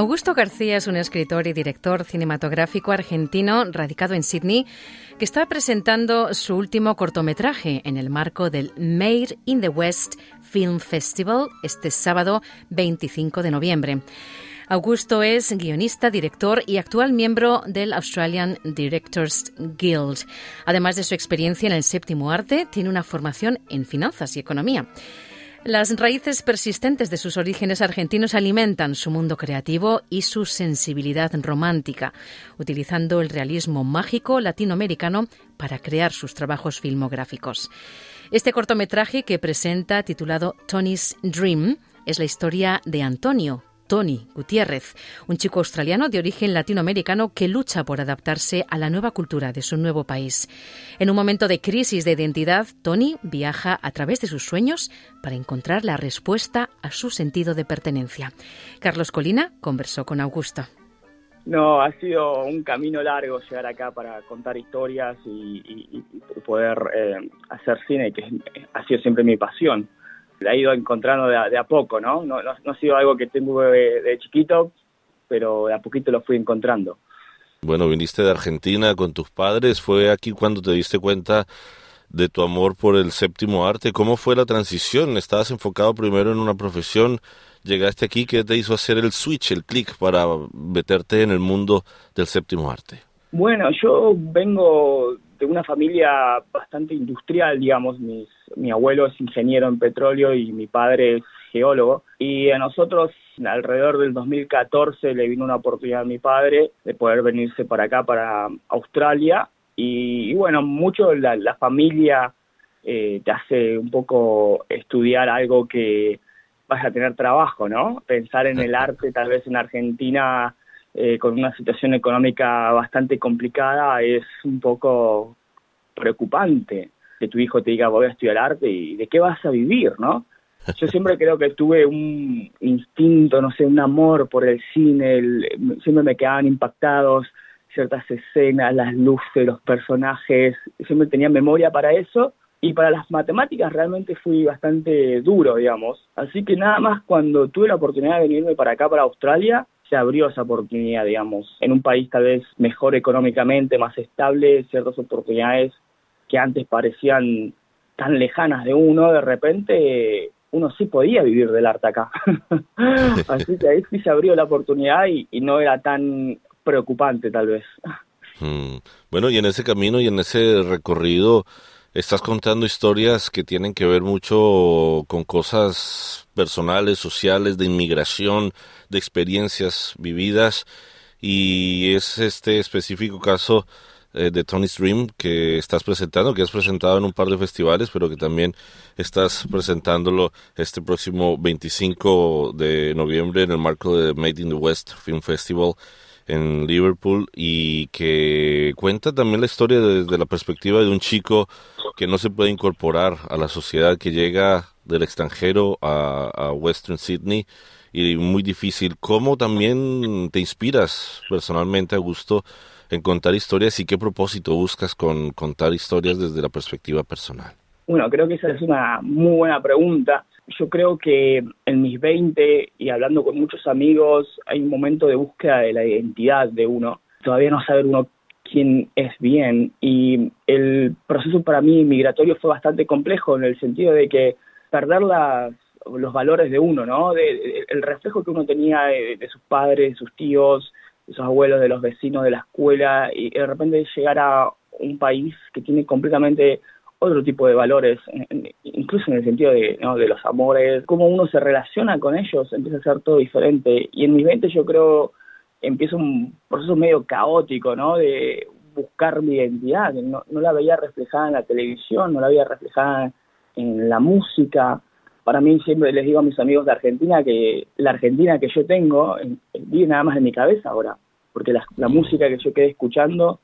Augusto García es un escritor y director cinematográfico argentino radicado en Sydney que está presentando su último cortometraje en el marco del Made in the West Film Festival este sábado 25 de noviembre. Augusto es guionista, director y actual miembro del Australian Directors Guild. Además de su experiencia en el séptimo arte, tiene una formación en finanzas y economía. Las raíces persistentes de sus orígenes argentinos alimentan su mundo creativo y su sensibilidad romántica, utilizando el realismo mágico latinoamericano para crear sus trabajos filmográficos. Este cortometraje que presenta, titulado Tony's Dream, es la historia de Antonio, Tony Gutiérrez, un chico australiano de origen latinoamericano que lucha por adaptarse a la nueva cultura de su nuevo país. En un momento de crisis de identidad, Tony viaja a través de sus sueños para encontrar la respuesta a su sentido de pertenencia. Carlos Colina conversó con Augusto. No, ha sido un camino largo llegar acá para contar historias y, poder eh, hacer cine, que ha sido siempre mi pasión la he ido encontrando de a, poco, ¿no? No, ¿no? ha sido algo que tengo de, chiquito, pero de a poquito lo fui encontrando. Bueno, viniste de Argentina con tus padres, fue aquí cuando te diste cuenta de tu amor por el séptimo arte. ¿Cómo fue la transición? ¿Estabas enfocado primero en una profesión? ¿Llegaste aquí? ¿Qué te hizo hacer el switch, el clic para meterte en el mundo del séptimo arte? Bueno, yo vengo de una familia bastante industrial, digamos, mis, mi abuelo es ingeniero en petróleo y mi padre es geólogo, y a nosotros alrededor del 2014 le vino una oportunidad a mi padre de poder venirse para acá, para Australia, y, bueno, mucho la, familia eh, te hace un poco estudiar algo que vas a tener trabajo, ¿no? Pensar en el arte tal vez en Argentina eh, con una situación económica bastante complicada es un poco preocupante que tu hijo te diga voy a estudiar arte y de qué vas a vivir, ¿no? Yo siempre creo que tuve un instinto, no sé, un amor por el cine, siempre me quedaban impactados ciertas escenas, las luces, los personajes, siempre tenía memoria para eso y para las matemáticas realmente fui bastante duro, digamos. Así que nada más cuando tuve la oportunidad de venirme para acá, para Australia, se abrió esa oportunidad, digamos, en un país tal vez mejor económicamente, más estable, ciertas oportunidades que antes parecían tan lejanas de uno, de repente uno sí podía vivir del arte acá. Así que ahí sí se abrió la oportunidad y, no era tan preocupante tal vez. Mm. Bueno, y en ese camino y en ese recorrido estás contando historias que tienen que ver mucho con cosas personales, sociales, de inmigración, de experiencias vividas. Y es este específico caso eh, de Tony's Dream que estás presentando, que has presentado en un par de festivales, pero que también estás presentándolo este próximo 25 de noviembre en el marco de Made in the West Film Festival en Liverpool y que cuenta también la historia desde la perspectiva de un chico que no se puede incorporar a la sociedad que llega del extranjero a, Western Sydney y muy difícil. ¿Cómo también te inspiras personalmente, Augusto, en contar historias y qué propósito buscas con contar historias desde la perspectiva personal? Bueno, creo que esa es una muy buena pregunta. Yo creo que en mis 20 y hablando con muchos amigos hay un momento de búsqueda de la identidad de uno. Todavía no saber uno quién es bien y el proceso para mí migratorio fue bastante complejo en el sentido de que perder las, los valores de uno, ¿no? De, el reflejo que uno tenía de, de sus padres, de sus tíos, esos abuelos, de los vecinos, de la escuela, y de repente llegar a un país que tiene completamente otro tipo de valores, incluso en el sentido de, de los amores, cómo uno se relaciona con ellos, empieza a ser todo diferente. Y en mi mente yo creo empieza un proceso medio caótico, ¿no? De buscar mi identidad, no, no la veía reflejada en la televisión, no la veía reflejada en la música, para mí siempre les digo a mis amigos de Argentina que la Argentina que yo tengo vive nada más en mi cabeza ahora, porque la, música que yo quedé escuchando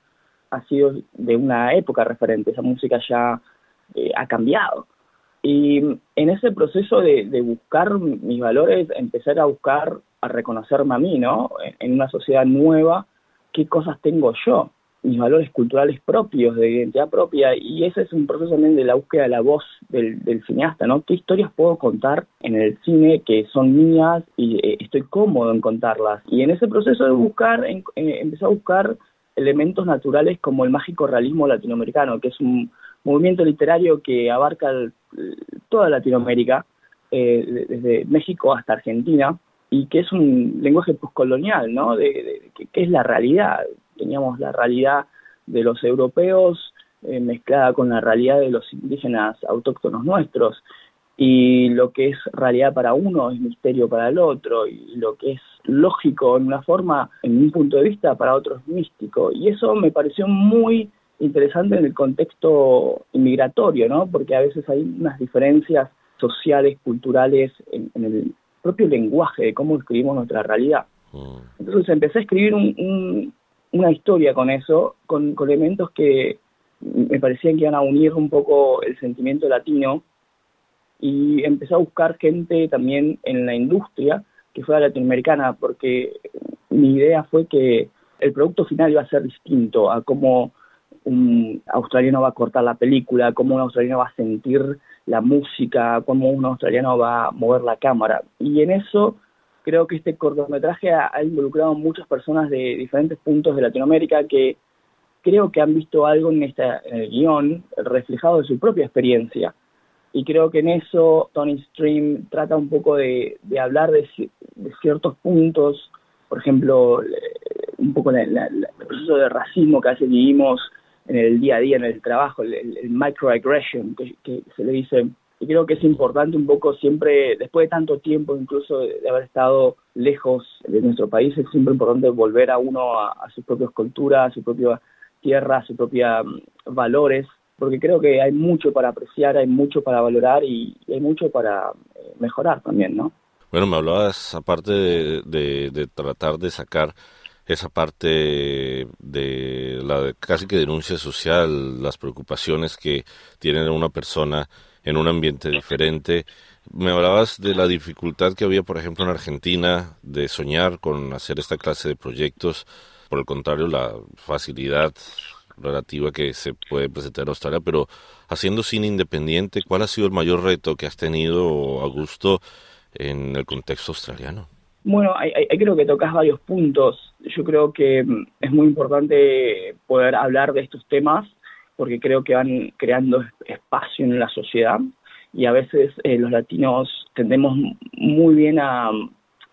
ha sido de una época referente, esa música ya eh, ha cambiado. Y en ese proceso de, buscar mis valores, empezar a buscar, a reconocerme a mí, ¿no? En una sociedad nueva, qué cosas tengo yo, mis valores culturales propios, de identidad propia, y ese es un proceso también de la búsqueda de la voz del, cineasta, ¿no? ¿Qué historias puedo contar en el cine que son mías y eh, estoy cómodo en contarlas? Y en ese proceso de buscar, eh, empecé a buscar elementos naturales como el mágico realismo latinoamericano, que es un movimiento literario que abarca toda Latinoamérica, eh, desde México hasta Argentina, y que es un lenguaje postcolonial, ¿no? De, que, es la realidad. Teníamos la realidad de los europeos eh, mezclada con la realidad de los indígenas autóctonos nuestros, y lo que es realidad para uno es misterio para el otro, y lo que es lógico en una forma, en un punto de vista, para otro es místico. Y eso me pareció muy interesante en el contexto inmigratorio, ¿no? Porque a veces hay unas diferencias sociales, culturales, en, el propio lenguaje de cómo escribimos nuestra realidad. Mm. Entonces empecé a escribir una historia con eso, con, elementos que me parecían que iban a unir un poco el sentimiento latino y empecé a buscar gente también en la industria que fuera latinoamericana, porque mi idea fue que el producto final iba a ser distinto a cómo un australiano va a cortar la película, cómo un australiano va a sentir la música, cómo un australiano va a mover la cámara. Y en eso creo que este cortometraje ha, involucrado a muchas personas de diferentes puntos de Latinoamérica que creo que han visto algo en, esta, el guion reflejado de su propia experiencia. Y creo que en eso Tony Stream trata un poco de, hablar de, ciertos puntos, por ejemplo, un poco el proceso de racismo que a veces vivimos en el día a día, en el trabajo, el, microaggression que, se le dice. Y creo que es importante un poco siempre, después de tanto tiempo incluso de, haber estado lejos de nuestro país, es siempre importante volver a uno a, sus propias culturas, a su propia tierra, a sus propios mm, valores, porque creo que hay mucho para apreciar, hay mucho para valorar y, hay mucho para eh, mejorar también, ¿no? Bueno, me hablabas aparte de tratar de sacar esa parte de la casi que denuncia social, las preocupaciones que tiene una persona en un ambiente diferente. Me hablabas de la dificultad que había, por ejemplo, en Argentina de soñar con hacer esta clase de proyectos. Por el contrario, la facilidad relativa que se puede presentar en Australia, pero haciendo cine independiente, ¿cuál ha sido el mayor reto que has tenido, Augusto, en el contexto australiano? Bueno, hay, creo que tocas varios puntos. Yo creo que mm, es muy importante poder hablar de estos temas porque creo que van creando espacio en la sociedad y a veces eh, los latinos tendemos muy bien a,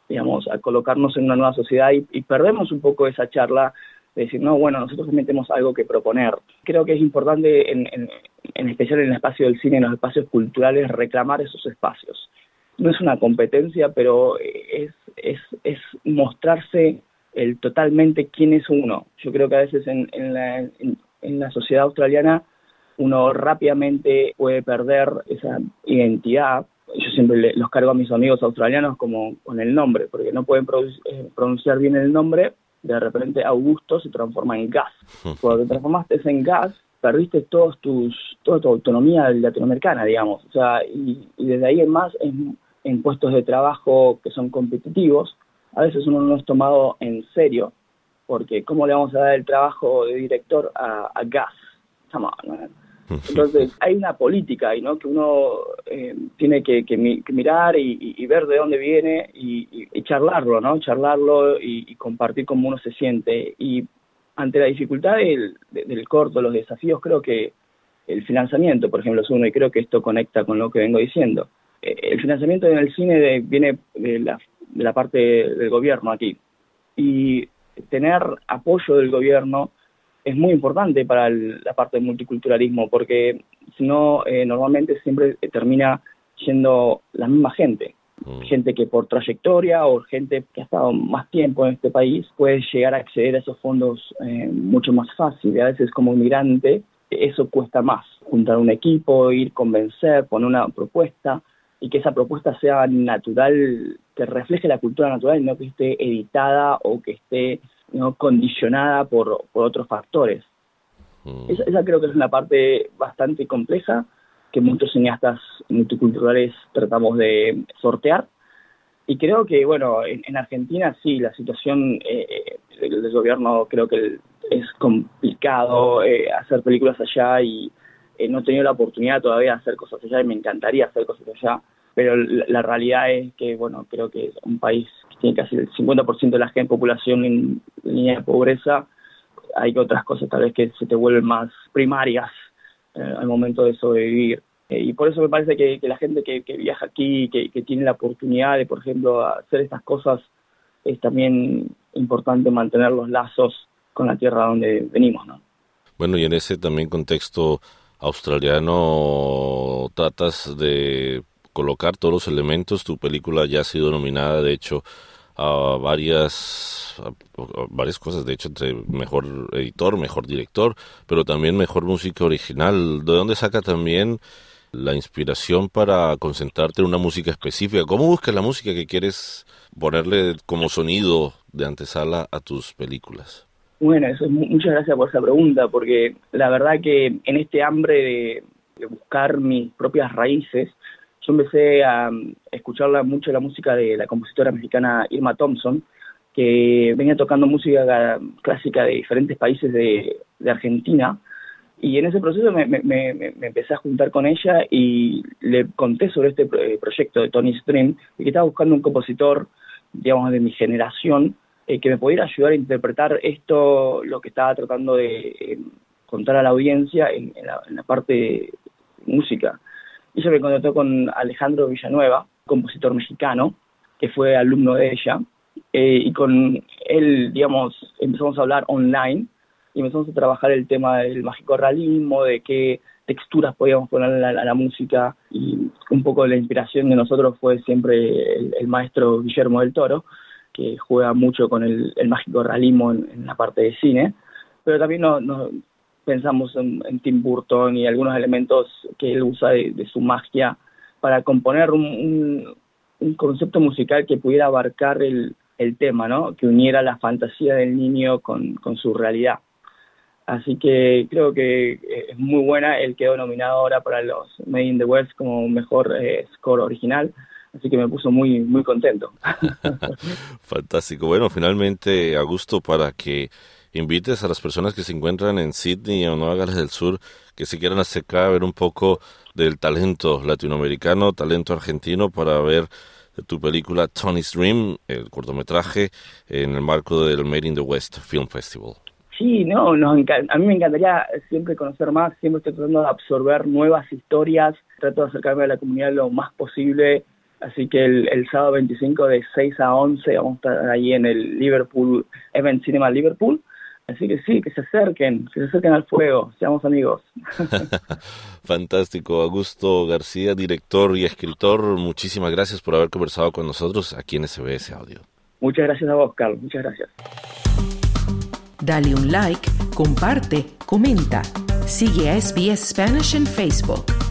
digamos, a colocarnos en una nueva sociedad y, perdemos un poco esa charla de decir, no, bueno, nosotros también tenemos algo que proponer. Creo que es importante, en, en, en especial en el espacio del cine, en los espacios culturales, reclamar esos espacios no es una competencia, pero es, es, es mostrarse el totalmente quién es uno. Yo creo que a veces en, en, la, en, la sociedad australiana uno rápidamente puede perder esa identidad. Yo siempre los cargo a mis amigos australianos como con el nombre, porque no pueden eh, pronunciar bien el nombre, de repente Augusto se transforma en Gas. Cuando te transformaste en Gas, perdiste todos tus, toda tu autonomía latinoamericana, digamos. O sea, y, y desde ahí en más es en puestos de trabajo que son competitivos, a veces uno no es tomado en serio, porque ¿cómo le vamos a dar el trabajo de director a, Gas? Entonces, hay una política ahí, ¿no? Que uno eh, tiene que, mirar y, ver de dónde viene y, charlarlo, ¿no? Charlarlo y, compartir cómo uno se siente. Y ante la dificultad del, del corto, los desafíos, creo que el financiamiento, por ejemplo, es uno, y creo que esto conecta con lo que vengo diciendo el financiamiento en el cine viene de la, de la parte del gobierno aquí. Y tener apoyo del gobierno es muy importante para la parte del multiculturalismo, porque si no, eh, normalmente siempre termina siendo la misma gente. Mm. Gente que por trayectoria o gente que ha estado más tiempo en este país puede llegar a acceder a esos fondos eh, mucho más fácil. Y a veces como inmigrante eso cuesta más. Juntar un equipo, ir, convencer, poner una propuesta y que esa propuesta sea natural, que refleje la cultura natural y no que esté editada o que esté ¿no? condicionada por, por otros factores. Mm. Esa, creo que es una parte bastante compleja que muchos cineastas multiculturales tratamos de sortear. Y creo que, bueno, en, Argentina sí, la situación eh, del, gobierno creo que es complicado eh, hacer películas allá y eh, no he tenido la oportunidad todavía de hacer cosas allá y me encantaría hacer cosas allá. Pero la, realidad es que, bueno, creo que es un país tiene casi el 50% de la gente, población en línea de pobreza. Hay otras cosas tal vez que se te vuelven más primarias eh, al momento de sobrevivir. Eh, y por eso me parece que, la gente que, viaja aquí, que, que tiene la oportunidad de, por ejemplo, hacer estas cosas, es también importante mantener los lazos con la tierra donde venimos, ¿no? Bueno, y en ese también contexto australiano tratas de colocar todos los elementos. Tu película ya ha sido nominada, de hecho, a varias, varias cosas, de hecho, entre mejor editor, mejor director, pero también mejor música original. ¿De dónde saca también la inspiración para concentrarte en una música específica? ¿Cómo buscas la música que quieres ponerle como sonido de antesala a tus películas? Bueno, eso es, muchas gracias por esa pregunta, porque la verdad que en este hambre de, buscar mis propias raíces, yo empecé a escuchar mucho la música de la compositora mexicana Irma Thompson, que venía tocando música clásica de diferentes países de, Argentina. Y en ese proceso me, empecé a juntar con ella y le conté sobre este proyecto de Tony Stream y que estaba buscando un compositor, digamos, de mi generación eh, que me pudiera ayudar a interpretar esto, lo que estaba tratando de eh, contar a la audiencia en, la, parte de música. Se me contactó con Alejandro Villanueva, compositor mexicano, que fue alumno de ella, eh, y con él, digamos, empezamos a hablar online y empezamos a trabajar el tema del mágico realismo, de qué texturas podíamos poner a la, música y un poco la inspiración de nosotros fue siempre el maestro Guillermo del Toro, que juega mucho con el, mágico realismo en, la parte de cine, pero también no, pensamos en, Tim Burton y algunos elementos que él usa de, su magia para componer un, concepto musical que pudiera abarcar el, tema, ¿no? que uniera la fantasía del niño con, su realidad. Así que creo que es muy buena. Él quedó nominado ahora para los Made in the West como mejor eh, score original así que me puso muy muy contento. Fantástico. Bueno, finalmente, Augusto, para que invites a las personas que se encuentran en Sydney o Nueva Gales del Sur que se quieran acercar a ver un poco del talento latinoamericano, talento argentino, para ver tu película Tony's Dream, el cortometraje, en el marco del Made in the West Film Festival. Sí, no, a mí me encantaría siempre conocer más, siempre estoy tratando de absorber nuevas historias, trato de acercarme a la comunidad lo más posible, Así que el, sábado 25 de 6 a 11 vamos a estar ahí en el Liverpool, Event Cinema Liverpool. Así que sí, que se acerquen, que se acerquen al fuego, seamos amigos. Fantástico. Augusto García, director y escritor, muchísimas gracias por haber conversado con nosotros aquí en SBS Audio. Muchas gracias a vos, Carlos. Muchas gracias. Dale un like, comparte, comenta. Sigue a SBS Spanish en Facebook.